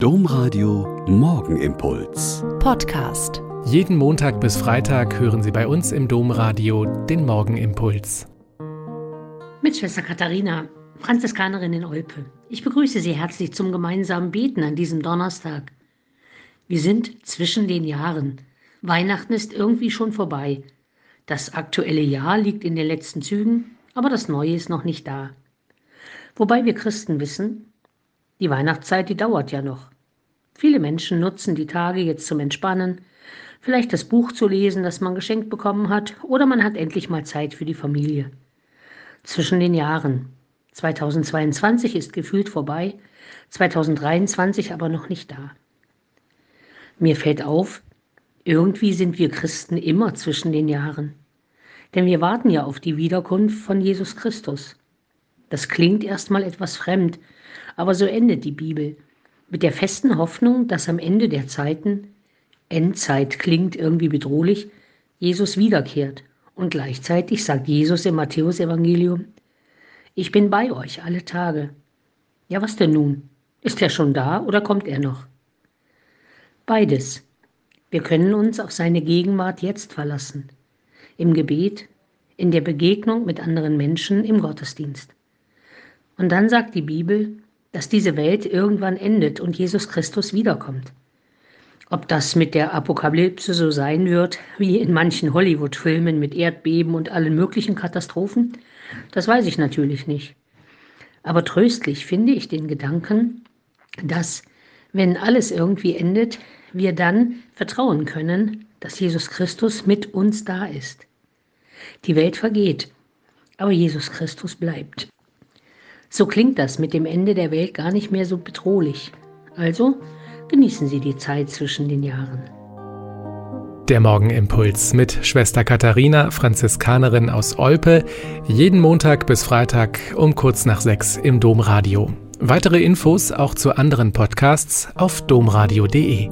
Domradio Morgenimpuls. Podcast. Jeden Montag bis Freitag hören Sie bei uns im Domradio den Morgenimpuls. Mit Schwester Katharina, Franziskanerin in Olpe. Ich begrüße Sie herzlich zum gemeinsamen Beten an diesem Donnerstag. Wir sind zwischen den Jahren. Weihnachten ist irgendwie schon vorbei. Das aktuelle Jahr liegt in den letzten Zügen, aber das Neue ist noch nicht da. Wobei wir Christen wissen, die Weihnachtszeit, die dauert ja noch. Viele Menschen nutzen die Tage jetzt zum Entspannen, vielleicht das Buch zu lesen, das man geschenkt bekommen hat, oder man hat endlich mal Zeit für die Familie. Zwischen den Jahren. 2022 ist gefühlt vorbei, 2023 aber noch nicht da. Mir fällt auf, irgendwie sind wir Christen immer zwischen den Jahren. Denn wir warten ja auf die Wiederkunft von Jesus Christus. Das klingt erstmal etwas fremd, aber so endet die Bibel mit der festen Hoffnung, dass am Ende der Zeiten, Endzeit klingt irgendwie bedrohlich, Jesus wiederkehrt. Und gleichzeitig sagt Jesus im Matthäusevangelium, ich bin bei euch alle Tage. Ja, was denn nun? Ist er schon da oder kommt er noch? Beides. Wir können uns auf seine Gegenwart jetzt verlassen. Im Gebet, in der Begegnung mit anderen Menschen im Gottesdienst. Und dann sagt die Bibel, dass diese Welt irgendwann endet und Jesus Christus wiederkommt. Ob das mit der Apokalypse so sein wird, wie in manchen Hollywood-Filmen mit Erdbeben und allen möglichen Katastrophen, das weiß ich natürlich nicht. Aber tröstlich finde ich den Gedanken, dass, wenn alles irgendwie endet, wir dann vertrauen können, dass Jesus Christus mit uns da ist. Die Welt vergeht, aber Jesus Christus bleibt. So klingt das mit dem Ende der Welt gar nicht mehr so bedrohlich. Also genießen Sie die Zeit zwischen den Jahren. Der Morgenimpuls mit Schwester Katharina, Franziskanerin aus Olpe, jeden Montag bis Freitag um kurz nach sechs im Domradio. Weitere Infos auch zu anderen Podcasts auf domradio.de.